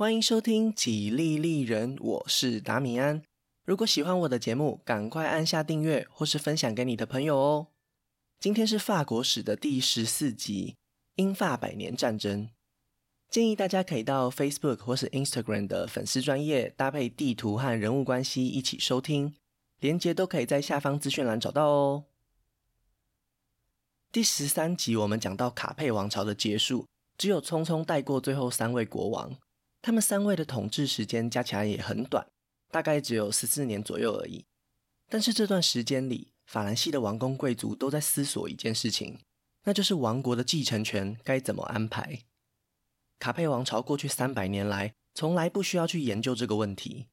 欢迎收听《几利利人》，我是达米安。如果喜欢我的节目，赶快按下订阅或是分享给你的朋友哦。今天是法国史的第十四集——英法百年战争。建议大家可以到 Facebook 或是 Instagram 的粉丝专页搭配地图和人物关系一起收听，连接都可以在下方资讯栏找到哦。第十三集我们讲到卡佩王朝的结束。只有匆匆带过最后三位国王，他们三位的统治时间加起来也很短，大概只有十四年左右而已。但是这段时间里，法兰西的王公贵族都在思索一件事情，那就是王国的继承权该怎么安排。卡佩王朝过去三百年来，从来不需要去研究这个问题，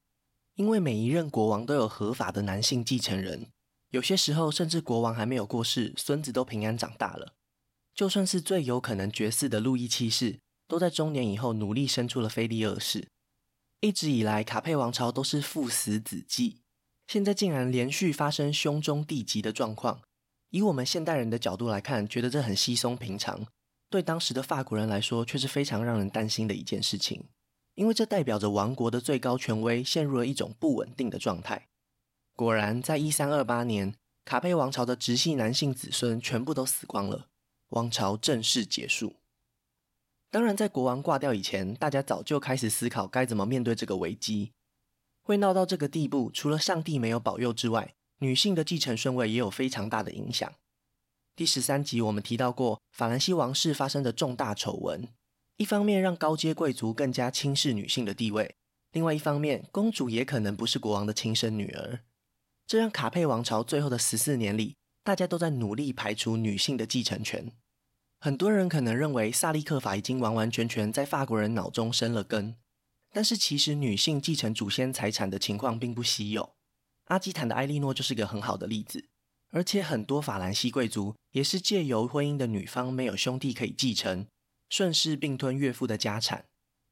因为每一任国王都有合法的男性继承人，有些时候甚至国王还没有过世，孙子都平安长大了。就算是最有可能绝嗣的路易七世，都在中年以后努力生出了菲利二世。一直以来，卡佩王朝都是父死子继，现在竟然连续发生兄终弟及的状况。以我们现代人的角度来看，觉得这很稀松平常；对当时的法国人来说，却是非常让人担心的一件事情，因为这代表着王国的最高权威陷入了一种不稳定的状态。果然，在一三二八年，卡佩王朝的直系男性子孙全部都死光了。王朝正式结束。当然，在国王挂掉以前，大家早就开始思考该怎么面对这个危机。会闹到这个地步，除了上帝没有保佑之外，女性的继承顺位也有非常大的影响。第十三集我们提到过，法兰西王室发生的重大丑闻，一方面让高阶贵族更加轻视女性的地位，另外一方面，公主也可能不是国王的亲生女儿。这让卡佩王朝最后的十四年里，大家都在努力排除女性的继承权。很多人可能认为萨利克法已经完完全全在法国人脑中生了根，但是其实女性继承祖先财产的情况并不稀有。阿基坦的埃莉诺就是个很好的例子，而且很多法兰西贵族也是借由婚姻的女方没有兄弟可以继承，顺势并吞岳父的家产。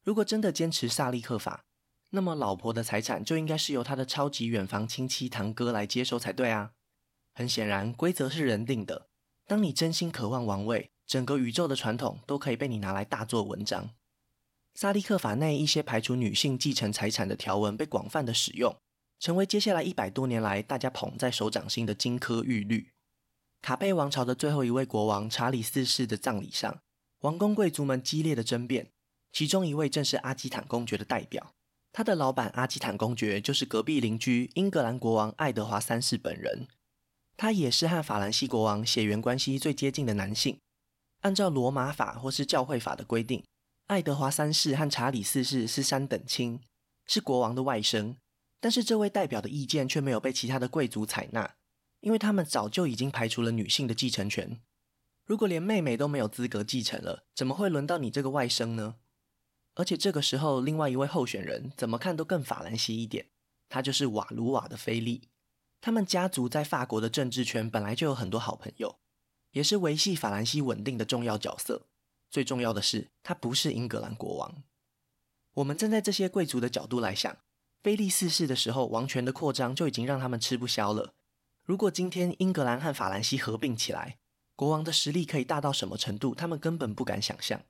如果真的坚持萨利克法，那么老婆的财产就应该是由他的超级远房亲戚堂哥来接收才对啊。很显然，规则是人定的。当你真心渴望王位，整个宇宙的传统都可以被你拿来大做文章。萨利克法内一些排除女性继承财产的条文被广泛的使用，成为接下来一百多年来大家捧在手掌心的金科玉律。卡佩王朝的最后一位国王查理四世的葬礼上，王公贵族们激烈的争辩，其中一位正是阿基坦公爵的代表，他的老板阿基坦公爵就是隔壁邻居英格兰国王爱德华三世本人。他也是和法兰西国王血缘关系最接近的男性。按照罗马法或是教会法的规定，爱德华三世和查理四世是三等亲，是国王的外甥。但是这位代表的意见却没有被其他的贵族采纳，因为他们早就已经排除了女性的继承权。如果连妹妹都没有资格继承了，怎么会轮到你这个外甥呢？而且这个时候，另外一位候选人怎么看都更法兰西一点，他就是瓦卢瓦的菲利。他们家族在法国的政治圈本来就有很多好朋友，也是维系法兰西稳定的重要角色。最重要的是，他不是英格兰国王。我们站在这些贵族的角度来想，菲利四世的时候，王权的扩张就已经让他们吃不消了。如果今天英格兰和法兰西合并起来，国王的实力可以大到什么程度，他们根本不敢想象。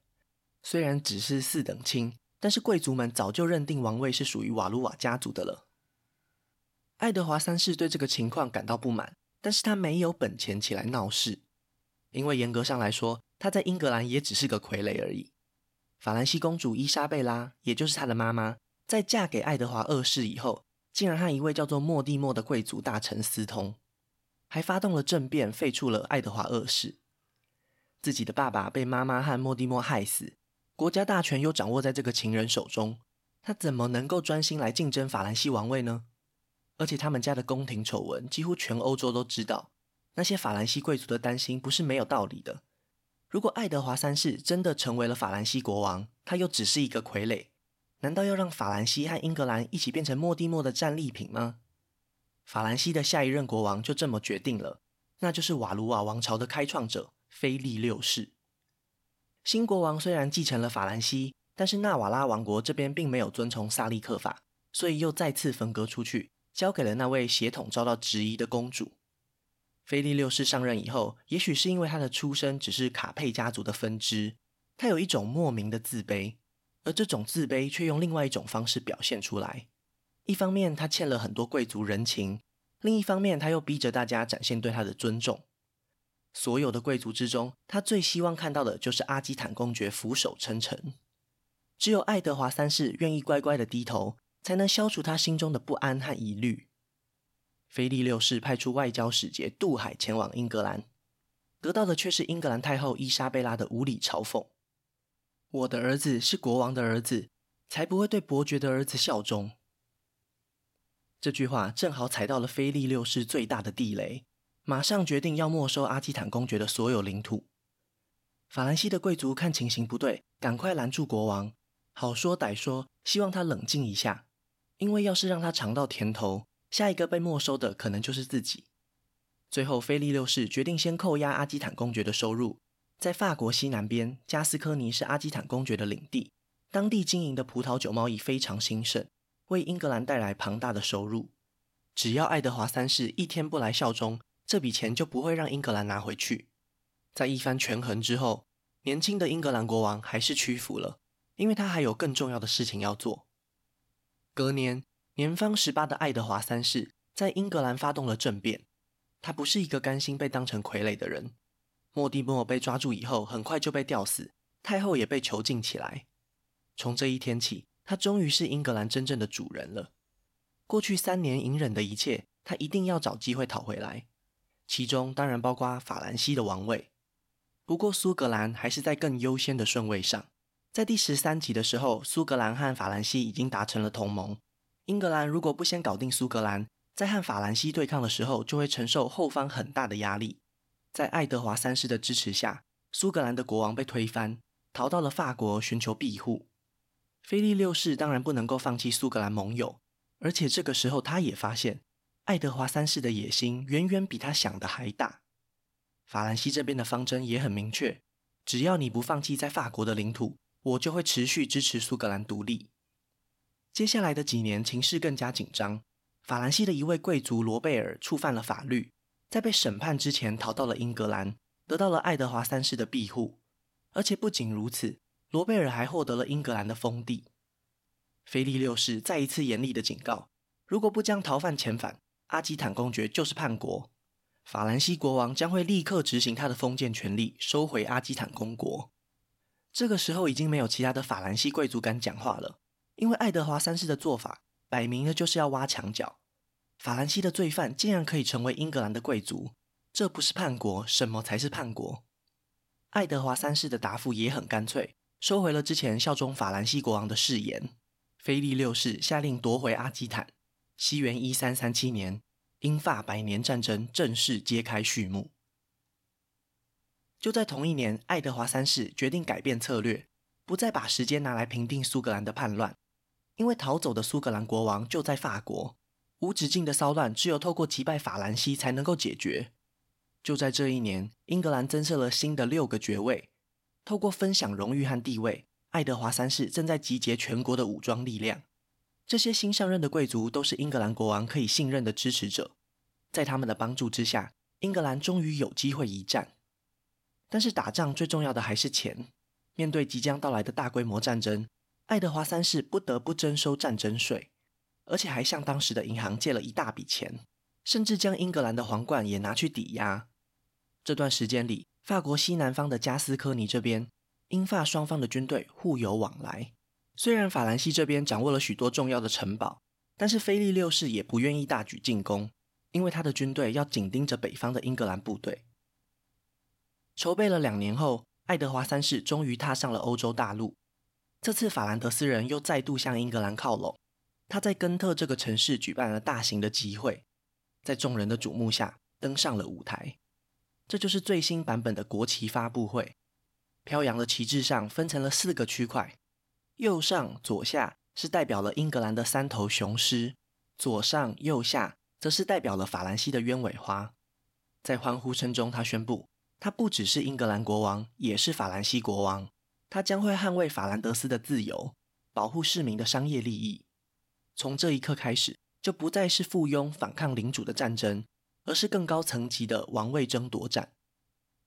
虽然只是四等亲，但是贵族们早就认定王位是属于瓦卢瓦家族的了。爱德华三世对这个情况感到不满，但是他没有本钱起来闹事，因为严格上来说，他在英格兰也只是个傀儡而已。法兰西公主伊莎贝拉，也就是他的妈妈，在嫁给爱德华二世以后，竟然和一位叫做莫蒂莫的贵族大臣私通，还发动了政变，废黜了爱德华二世。自己的爸爸被妈妈和莫蒂莫害死，国家大权又掌握在这个情人手中，他怎么能够专心来竞争法兰西王位呢？而且他们家的宫廷丑闻几乎全欧洲都知道，那些法兰西贵族的担心不是没有道理的。如果爱德华三世真的成为了法兰西国王，他又只是一个傀儡，难道要让法兰西和英格兰一起变成莫蒂莫的战利品吗？法兰西的下一任国王就这么决定了，那就是瓦卢瓦王朝的开创者菲利六世。新国王虽然继承了法兰西，但是纳瓦拉王国这边并没有遵从萨利克法，所以又再次分割出去。交给了那位血统遭到质疑的公主。菲利六世上任以后，也许是因为他的出身只是卡佩家族的分支，他有一种莫名的自卑。而这种自卑却用另外一种方式表现出来。一方面，他欠了很多贵族人情；另一方面，他又逼着大家展现对他的尊重。所有的贵族之中，他最希望看到的就是阿基坦公爵俯首称臣。只有爱德华三世愿意乖乖的低头，才能消除他心中的不安和疑虑。菲利六世派出外交使节渡海前往英格兰，得到的却是英格兰太后伊莎贝拉的无理嘲讽：“我的儿子是国王的儿子，才不会对伯爵的儿子效忠。”这句话正好踩到了菲利六世最大的地雷，马上决定要没收阿基坦公爵的所有领土。法兰西的贵族看情形不对，赶快拦住国王，好说歹说，希望他冷静一下，因为要是让他尝到甜头，下一个被没收的可能就是自己。最后，菲利六世决定先扣押阿基坦公爵的收入，在法国西南边，加斯科尼是阿基坦公爵的领地，当地经营的葡萄酒贸易非常兴盛。为英格兰带来庞大的收入，只要爱德华三世一天不来效忠，这笔钱就不会让英格兰拿回去。在一番权衡之后，年轻的英格兰国王还是屈服了，因为他还有更重要的事情要做。隔年，年方十八的爱德华三世在英格兰发动了政变。他不是一个甘心被当成傀儡的人。莫蒂莫被抓住以后，很快就被吊死，太后也被囚禁起来。从这一天起，他终于是英格兰真正的主人了。过去三年隐忍的一切，他一定要找机会讨回来。其中当然包括法兰西的王位。不过苏格兰还是在更优先的顺位上。在第十三集的时候，苏格兰和法兰西已经达成了同盟。英格兰如果不先搞定苏格兰，在和法兰西对抗的时候，就会承受后方很大的压力。在爱德华三世的支持下，苏格兰的国王被推翻，逃到了法国寻求庇护。菲利六世当然不能够放弃苏格兰盟友，而且这个时候他也发现，爱德华三世的野心远远比他想的还大。法兰西这边的方针也很明确，只要你不放弃在法国的领土，我就会持续支持苏格兰独立。接下来的几年情势更加紧张，法兰西的一位贵族罗贝尔触犯了法律，在被审判之前逃到了英格兰，得到了爱德华三世的庇护，而且不仅如此。罗贝尔还获得了英格兰的封地。菲利六世再一次严厉的警告：如果不将逃犯遣返，阿基坦公爵就是叛国。法兰西国王将会立刻执行他的封建权力，收回阿基坦公国。这个时候已经没有其他的法兰西贵族敢讲话了，因为爱德华三世的做法摆明了就是要挖墙脚。法兰西的罪犯竟然可以成为英格兰的贵族，这不是叛国，什么才是叛国？爱德华三世的答复也很干脆。收回了之前效忠法兰西国王的誓言，菲利六世下令夺回阿基坦。西元一三三七年，英法百年战争正式揭开序幕。就在同一年，爱德华三世决定改变策略，不再把时间拿来平定苏格兰的叛乱，因为逃走的苏格兰国王就在法国，无止境的骚乱只有透过击败法兰西才能够解决。就在这一年，英格兰增设了新的六个爵位。透过分享荣誉和地位，爱德华三世正在集结全国的武装力量。这些新上任的贵族都是英格兰国王可以信任的支持者，在他们的帮助之下，英格兰终于有机会一战。但是打仗最重要的还是钱。面对即将到来的大规模战争，爱德华三世不得不征收战争税，而且还向当时的银行借了一大笔钱，甚至将英格兰的皇冠也拿去抵押。这段时间里，法国西南方的加斯科尼这边，英法双方的军队互有往来。虽然法兰西这边掌握了许多重要的城堡，但是菲利六世也不愿意大举进攻，因为他的军队要紧盯着北方的英格兰部队。筹备了两年后，爱德华三世终于踏上了欧洲大陆。这次法兰德斯人又再度向英格兰靠拢，他在根特这个城市举办了大型的集会，在众人的瞩目下登上了舞台。这就是最新版本的国旗发布会。飘扬的旗帜上分成了四个区块，右上、左下是代表了英格兰的三头雄狮，左上、右下则是代表了法兰西的鸢尾花。在欢呼声中，他宣布，他不只是英格兰国王，也是法兰西国王。他将会捍卫法兰德斯的自由，保护市民的商业利益。从这一刻开始，就不再是附庸反抗领主的战争。而是更高层级的王位争夺战。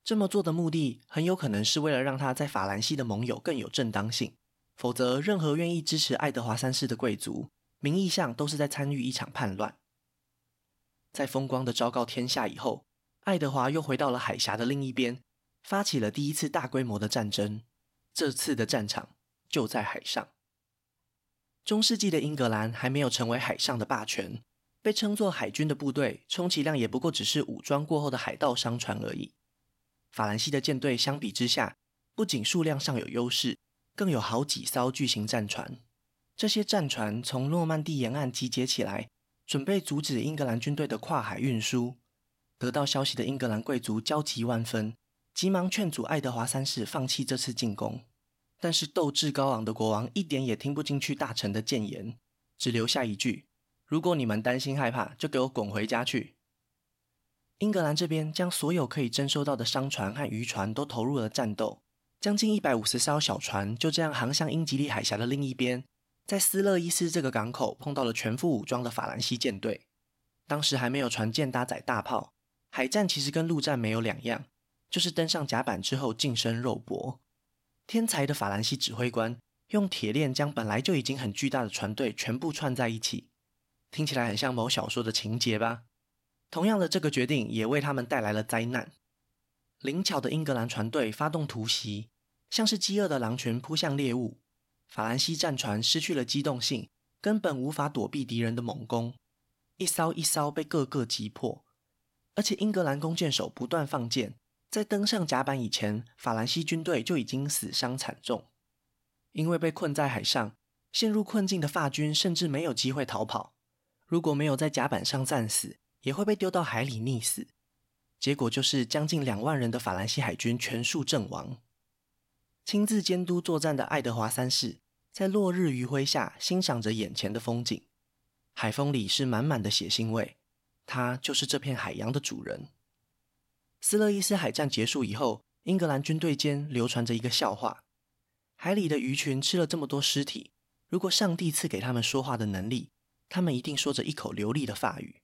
这么做的目的很有可能是为了让他在法兰西的盟友更有正当性，否则任何愿意支持爱德华三世的贵族，名义上都是在参与一场叛乱。在风光的昭告天下以后，爱德华又回到了海峡的另一边，发起了第一次大规模的战争。这次的战场就在海上。中世纪的英格兰还没有成为海上的霸权，被称作海军的部队，充其量也不过只是武装过后的海盗商船而已。法兰西的舰队相比之下，不仅数量上有优势，更有好几艘巨型战船。这些战船从诺曼底沿岸集结起来，准备阻止英格兰军队的跨海运输。得到消息的英格兰贵族焦急万分，急忙劝阻爱德华三世放弃这次进攻。但是斗志高昂的国王一点也听不进去大臣的谏言，只留下一句：“如果你们担心害怕，就给我滚回家去。”英格兰这边将所有可以征收到的商船和渔船都投入了战斗，将近一百五十艘小船就这样航向英吉利海峡的另一边，在斯勒伊斯这个港口碰到了全副武装的法兰西舰队。当时还没有船舰搭载大炮，海战其实跟陆战没有两样，就是登上甲板之后近身肉搏。天才的法兰西指挥官用铁链将本来就已经很巨大的船队全部串在一起，听起来很像某小说的情节吧？同样的，这个决定也为他们带来了灾难。灵巧的英格兰船队发动突袭，像是饥饿的狼群扑向猎物。法兰西战船失去了机动性，根本无法躲避敌人的猛攻，一艘一艘被各个击破。而且英格兰弓箭手不断放箭。在登上甲板以前，法兰西军队就已经死伤惨重。因为被困在海上，陷入困境的法军甚至没有机会逃跑。如果没有在甲板上战死，也会被丢到海里溺死。结果就是将近两万人的法兰西海军全数阵亡。亲自监督作战的爱德华三世，在落日余晖下欣赏着眼前的风景，海风里是满满的血腥味。他就是这片海洋的主人。斯勒伊斯海战结束以后，英格兰军队间流传着一个笑话：海里的鱼群吃了这么多尸体，如果上帝赐给他们说话的能力，他们一定说着一口流利的法语。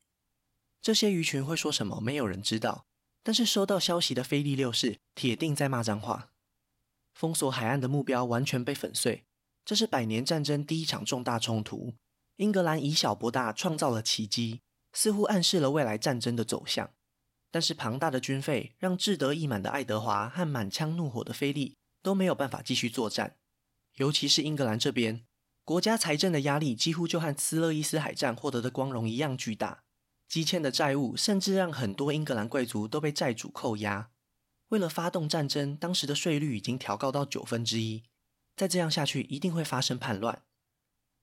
这些鱼群会说什么？没有人知道。但是收到消息的菲利六世铁定在骂脏话。封锁海岸的目标完全被粉碎，这是百年战争第一场重大冲突。英格兰以小博大，创造了奇迹，似乎暗示了未来战争的走向。但是庞大的军费让志得意满的爱德华和满腔怒火的菲利都没有办法继续作战，尤其是英格兰这边，国家财政的压力几乎就和斯勒伊斯海战获得的光荣一样巨大，积欠的债务甚至让很多英格兰贵族都被债主扣押。为了发动战争，当时的税率已经调高到九分之一，再这样下去一定会发生叛乱。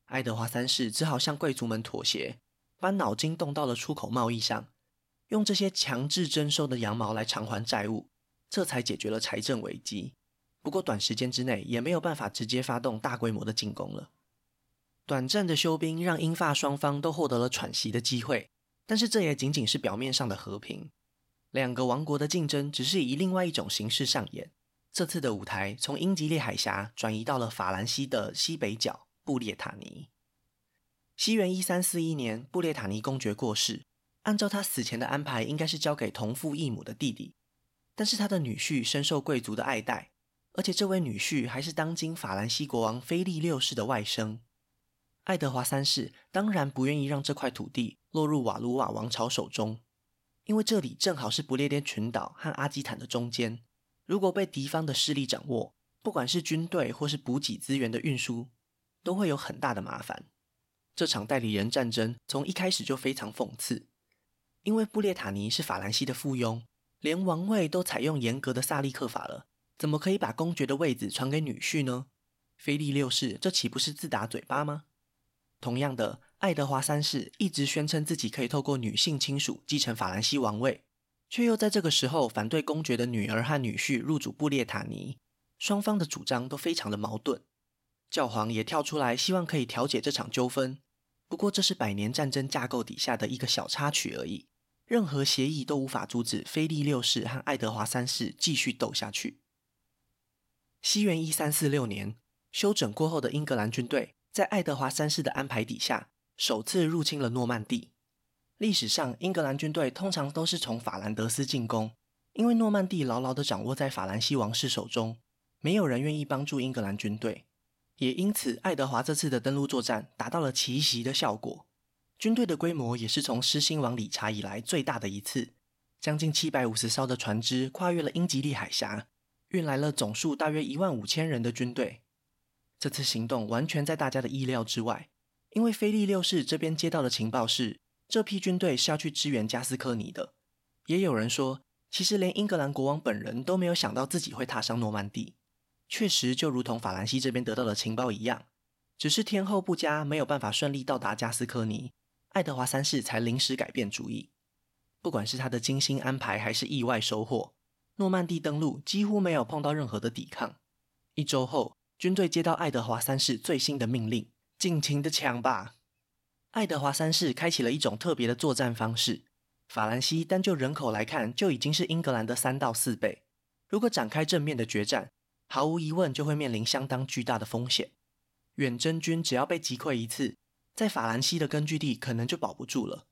爱德华三世只好向贵族们妥协，把脑筋动到了出口贸易上。用这些强制征收的羊毛来偿还债务，这才解决了财政危机。不过短时间之内也没有办法直接发动大规模的进攻了。短暂的休兵让英法双方都获得了喘息的机会，但是这也仅仅是表面上的和平。两个王国的竞争只是以另外一种形式上演。这次的舞台从英吉利海峡转移到了法兰西的西北角布列塔尼。西元一三四一年，布列塔尼公爵过世。按照他死前的安排，应该是交给同父异母的弟弟，但是他的女婿深受贵族的爱戴，而且这位女婿还是当今法兰西国王菲利六世的外甥。爱德华三世当然不愿意让这块土地落入瓦卢瓦王朝手中，因为这里正好是不列颠群岛和阿基坦的中间，如果被敌方的势力掌握，不管是军队或是补给资源的运输，都会有很大的麻烦。这场代理人战争从一开始就非常讽刺。因为布列塔尼是法兰西的附庸，连王位都采用严格的萨利克法了，怎么可以把公爵的位子传给女婿呢？菲利六世这岂不是自打嘴巴吗？同样的，爱德华三世一直宣称自己可以透过女性亲属继承法兰西王位，却又在这个时候反对公爵的女儿和女婿入主布列塔尼，双方的主张都非常的矛盾。教皇也跳出来，希望可以调解这场纠纷，不过这是百年战争架构底下的一个小插曲而已。任何协议都无法阻止菲利六世和爱德华三世继续斗下去。西元一三四六年，休整过后的英格兰军队在爱德华三世的安排底下，首次入侵了诺曼底。历史上，英格兰军队通常都是从法兰德斯进攻，因为诺曼底牢牢地掌握在法兰西王室手中，没有人愿意帮助英格兰军队。也因此，爱德华这次的登陆作战达到了奇袭的效果。军队的规模也是从狮心王理查以来最大的一次，将近七百五十艘的船只跨越了英吉利海峡，运来了总数大约一万五千人的军队。这次行动完全在大家的意料之外，因为菲利六世这边接到的情报是，这批军队是要去支援加斯科尼的。也有人说，其实连英格兰国王本人都没有想到自己会踏上诺曼底。确实，就如同法兰西这边得到的情报一样，只是天候不佳，没有办法顺利到达加斯科尼，爱德华三世才临时改变主意。不管是他的精心安排，还是意外收获，诺曼底登陆几乎没有碰到任何的抵抗。一周后，军队接到爱德华三世最新的命令：尽情的抢吧！爱德华三世开启了一种特别的作战方式。法兰西单就人口来看，就已经是英格兰的三到四倍。如果展开正面的决战，毫无疑问，就会面临相当巨大的风险。远征军只要被击溃一次，在法兰西的根据地可能就保不住了。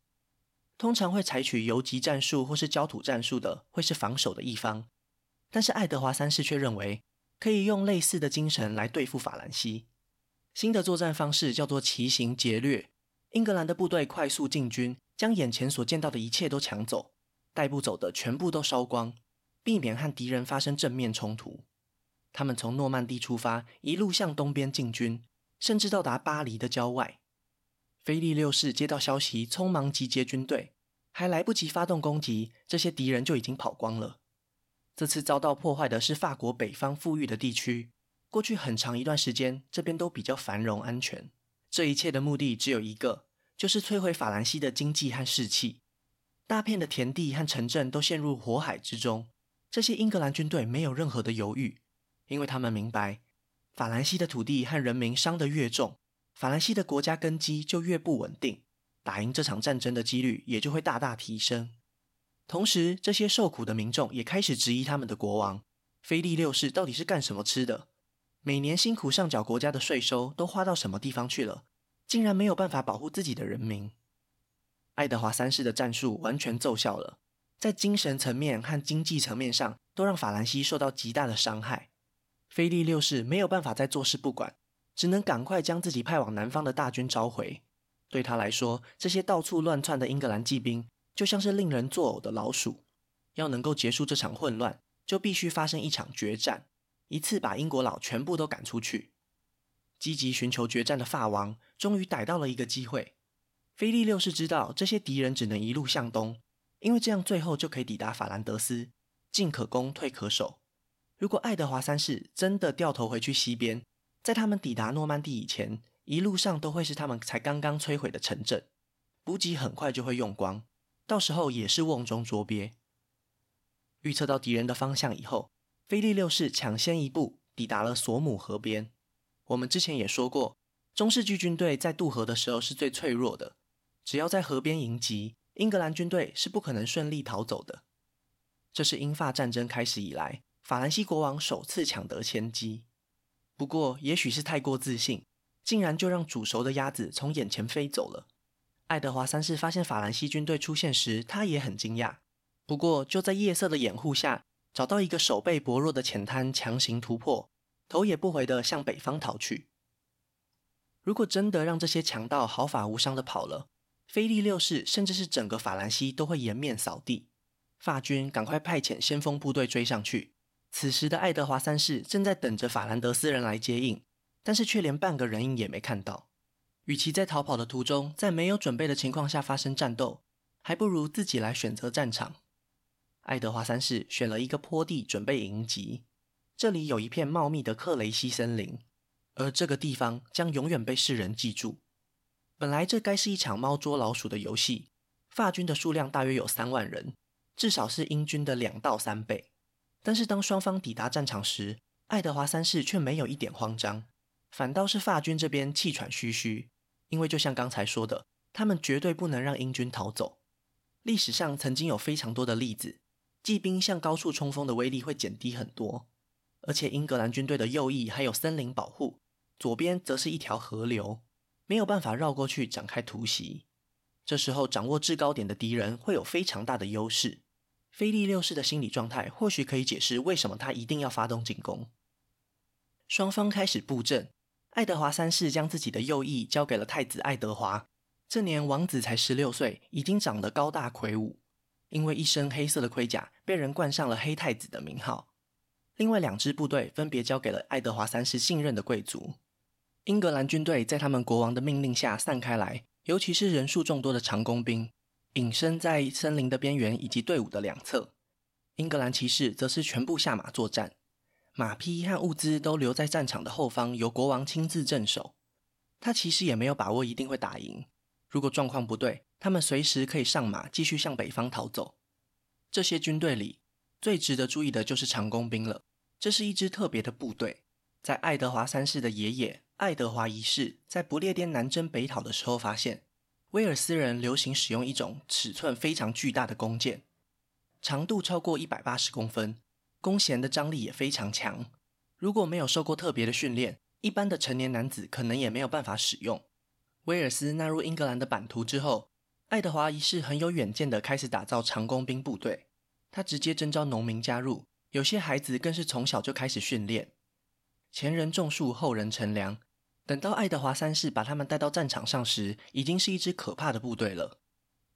通常会采取游击战术或是焦土战术的，会是防守的一方。但是爱德华三世却认为，可以用类似的精神来对付法兰西。新的作战方式叫做奇行劫掠。英格兰的部队快速进军，将眼前所见到的一切都抢走，带不走的全部都烧光，避免和敌人发生正面冲突。他们从诺曼底出发，一路向东边进军，甚至到达巴黎的郊外。菲利六世接到消息，匆忙集结军队，还来不及发动攻击，这些敌人就已经跑光了。这次遭到破坏的是法国北方富裕的地区，过去很长一段时间，这边都比较繁荣安全。这一切的目的只有一个，就是摧毁法兰西的经济和士气。大片的田地和城镇都陷入火海之中，这些英格兰军队没有任何的犹豫。因为他们明白，法兰西的土地和人民伤得越重，法兰西的国家根基就越不稳定，打赢这场战争的几率也就会大大提升。同时，这些受苦的民众也开始质疑他们的国王菲利六世到底是干什么吃的，每年辛苦上缴国家的税收都花到什么地方去了，竟然没有办法保护自己的人民。爱德华三世的战术完全奏效了，在精神层面和经济层面上都让法兰西受到极大的伤害。菲利六世没有办法再坐视不管，只能赶快将自己派往南方的大军召回。对他来说，这些到处乱窜的英格兰骑兵就像是令人作呕的老鼠。要能够结束这场混乱，就必须发生一场决战，一次把英国佬全部都赶出去。积极寻求决战的法王终于逮到了一个机会。菲利六世知道这些敌人只能一路向东，因为这样最后就可以抵达法兰德斯，进可攻，退可守。如果爱德华三世真的掉头回去西边，在他们抵达诺曼底以前，一路上都会是他们才刚刚摧毁的城镇，补给很快就会用光，到时候也是瓮中捉鳖。预测到敌人的方向以后，菲利六世抢先一步抵达了索姆河边。我们之前也说过，中世纪军队在渡河的时候是最脆弱的，只要在河边迎击，英格兰军队是不可能顺利逃走的。这是英法战争开始以来，法兰西国王首次抢得先机，不过也许是太过自信，竟然就让煮熟的鸭子从眼前飞走了。爱德华三世发现法兰西军队出现时，他也很惊讶。不过就在夜色的掩护下，找到一个守备薄弱的浅滩，强行突破，头也不回地向北方逃去。如果真的让这些强盗毫发无伤地跑了，菲利六世甚至是整个法兰西都会颜面扫地。法军赶快派遣先锋部队追上去。此时的爱德华三世正在等着法兰德斯人来接应，但是却连半个人影也没看到。与其在逃跑的途中，在没有准备的情况下发生战斗，还不如自己来选择战场。爱德华三世选了一个坡地准备迎击，这里有一片茂密的克雷西森林，而这个地方将永远被世人记住。本来这该是一场猫捉老鼠的游戏，法军的数量大约有三万人，至少是英军的两到三倍。但是当双方抵达战场时，爱德华三世却没有一点慌张，反倒是法军这边气喘吁吁，因为就像刚才说的，他们绝对不能让英军逃走。历史上曾经有非常多的例子，骑兵向高处冲锋的威力会减低很多，而且英格兰军队的右翼还有森林保护，左边则是一条河流，没有办法绕过去展开突袭。这时候掌握制高点的敌人会有非常大的优势。菲利六世的心理状态或许可以解释为什么他一定要发动进攻。双方开始布阵，爱德华三世将自己的右翼交给了太子爱德华。这年王子才十六岁，已经长得高大魁梧，因为一身黑色的盔甲，被人冠上了黑太子的名号。另外两支部队分别交给了爱德华三世信任的贵族。英格兰军队在他们国王的命令下散开来，尤其是人数众多的长弓兵，隐身在森林的边缘以及队伍的两侧。英格兰骑士则是全部下马作战。马匹和物资都留在战场的后方，由国王亲自镇守。他其实也没有把握一定会打赢。如果状况不对，他们随时可以上马继续向北方逃走。这些军队里最值得注意的就是长弓兵了。这是一支特别的部队。在爱德华三世的爷爷爱德华一世在不列颠南征北讨的时候，发现威尔斯人流行使用一种尺寸非常巨大的弓箭，长度超过一百八十公分。弓弦的张力也非常强，如果没有受过特别的训练，一般的成年男子可能也没有办法使用。威尔斯纳入英格兰的版图之后，爱德华一世很有远见的开始打造长弓兵部队。他直接征召农民加入，有些孩子更是从小就开始训练。前人种树，后人乘凉。等到爱德华三世把他们带到战场上时，已经是一支可怕的部队了。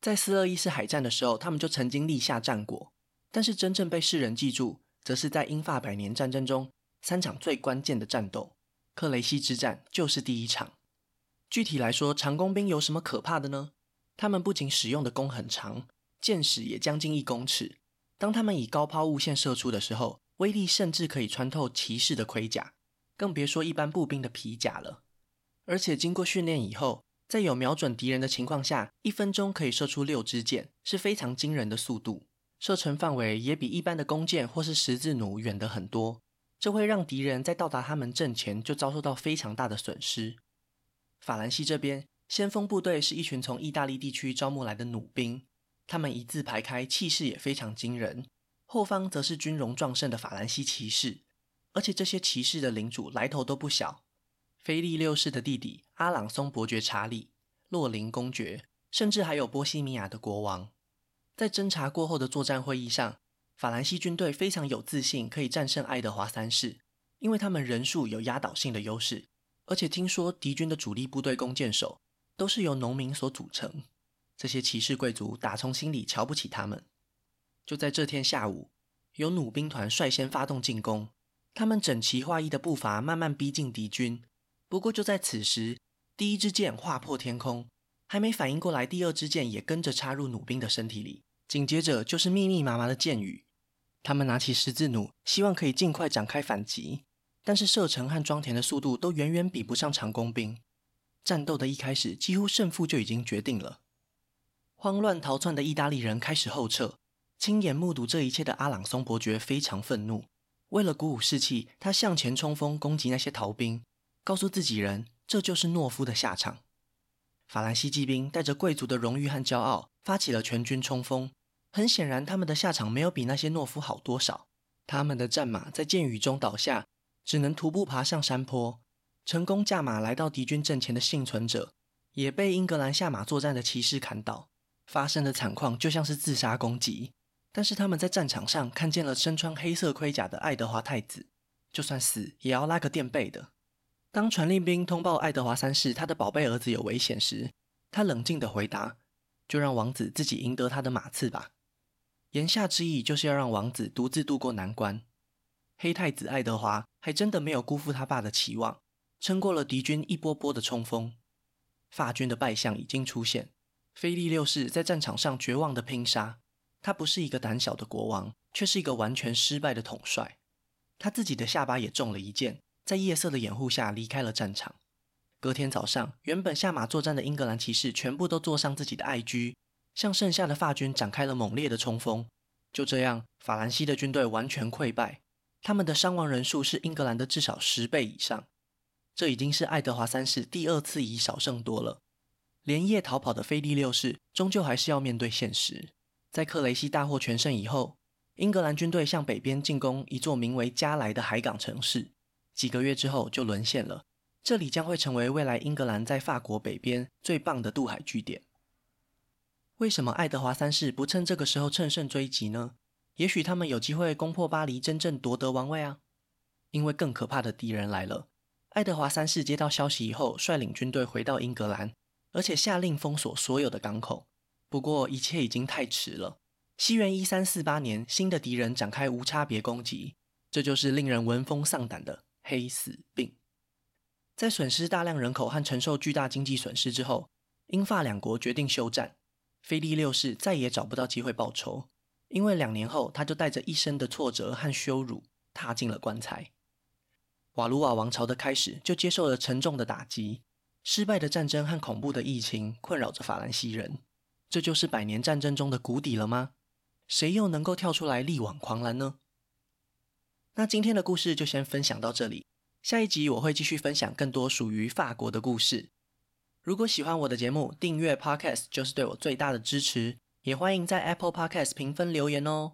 在斯勒伊斯海战的时候，他们就曾经立下战果，但是真正被世人记住。则是在英法百年战争中三场最关键的战斗，克雷西之战就是第一场。具体来说，长弓兵有什么可怕的呢？他们不仅使用的弓很长，箭矢也将近一公尺。当他们以高抛物线射出的时候，威力甚至可以穿透骑士的盔甲，更别说一般步兵的皮甲了。而且经过训练以后，在有瞄准敌人的情况下，一分钟可以射出六支箭，是非常惊人的速度。射程范围也比一般的弓箭或是十字弩远得很多，这会让敌人在到达他们阵前就遭受到非常大的损失。法兰西这边，先锋部队是一群从意大利地区招募来的弩兵，他们一字排开，气势也非常惊人。后方则是军容壮盛的法兰西骑士，而且这些骑士的领主来头都不小：菲利六世的弟弟阿朗松伯爵查理、洛林公爵，甚至还有波西米亚的国王。在侦查过后的作战会议上，法兰西军队非常有自信可以战胜爱德华三世，因为他们人数有压倒性的优势，而且听说敌军的主力部队弓箭手都是由农民所组成，这些骑士贵族打从心里瞧不起他们。就在这天下午，有弩兵团率先发动进攻，他们整齐划一的步伐慢慢逼近敌军。不过就在此时，第一支箭划破天空。还没反应过来，第二支箭也跟着插入弩兵的身体里。紧接着就是密密麻麻的箭雨。他们拿起十字弩，希望可以尽快展开反击，但是射程和装填的速度都远远比不上长弓兵。战斗的一开始，几乎胜负就已经决定了。慌乱逃窜的意大利人开始后撤。亲眼目睹这一切的阿朗松伯爵非常愤怒，为了鼓舞士气，他向前冲锋攻击那些逃兵，告诉自己人，这就是懦夫的下场。法兰西骑兵带着贵族的荣誉和骄傲，发起了全军冲锋。很显然，他们的下场没有比那些懦夫好多少。他们的战马在箭雨中倒下，只能徒步爬上山坡。成功驾马来到敌军阵前的幸存者，也被英格兰下马作战的骑士砍倒。发生的惨况就像是自杀攻击。但是他们在战场上看见了身穿黑色盔甲的爱德华太子，就算死也要拉个垫背的。当传令兵通报爱德华三世他的宝贝儿子有危险时，他冷静地回答：“就让王子自己赢得他的马刺吧。”言下之意就是要让王子独自渡过难关。黑太子爱德华还真的没有辜负他爸的期望，撑过了敌军一波波的冲锋。法军的败相已经出现，菲利六世在战场上绝望的拼杀。他不是一个胆小的国王，却是一个完全失败的统帅。他自己的下巴也中了一箭。在夜色的掩护下离开了战场。隔天早上，原本下马作战的英格兰骑士全部都坐上自己的爱驹，向剩下的法军展开了猛烈的冲锋。就这样，法兰西的军队完全溃败，他们的伤亡人数是英格兰的至少十倍以上。这已经是爱德华三世第二次以少胜多了。连夜逃跑的菲利六世终究还是要面对现实。在克雷西大获全胜以后，英格兰军队向北边进攻一座名为加莱的海港城市。几个月之后就沦陷了，这里将会成为未来英格兰在法国北边最棒的渡海据点。为什么爱德华三世不趁这个时候乘胜追击呢？也许他们有机会攻破巴黎，真正夺得王位啊！因为更可怕的敌人来了，爱德华三世接到消息以后，率领军队回到英格兰，而且下令封锁所有的港口。不过一切已经太迟了。西元一三四八年，新的敌人展开无差别攻击，这就是令人闻风丧胆的黑死病。在损失大量人口和承受巨大经济损失之后，英法两国决定休战。菲利六世再也找不到机会报仇，因为两年后他就带着一生的挫折和羞辱踏进了棺材。瓦卢瓦王朝的开始就接受了沉重的打击，失败的战争和恐怖的疫情困扰着法兰西人。这就是百年战争中的谷底了吗？谁又能够跳出来力挽狂澜呢？那今天的故事就先分享到这里，下一集我会继续分享更多属于法国的故事。如果喜欢我的节目，订阅 Podcast 就是对我最大的支持，也欢迎在 Apple Podcast 评分留言哦。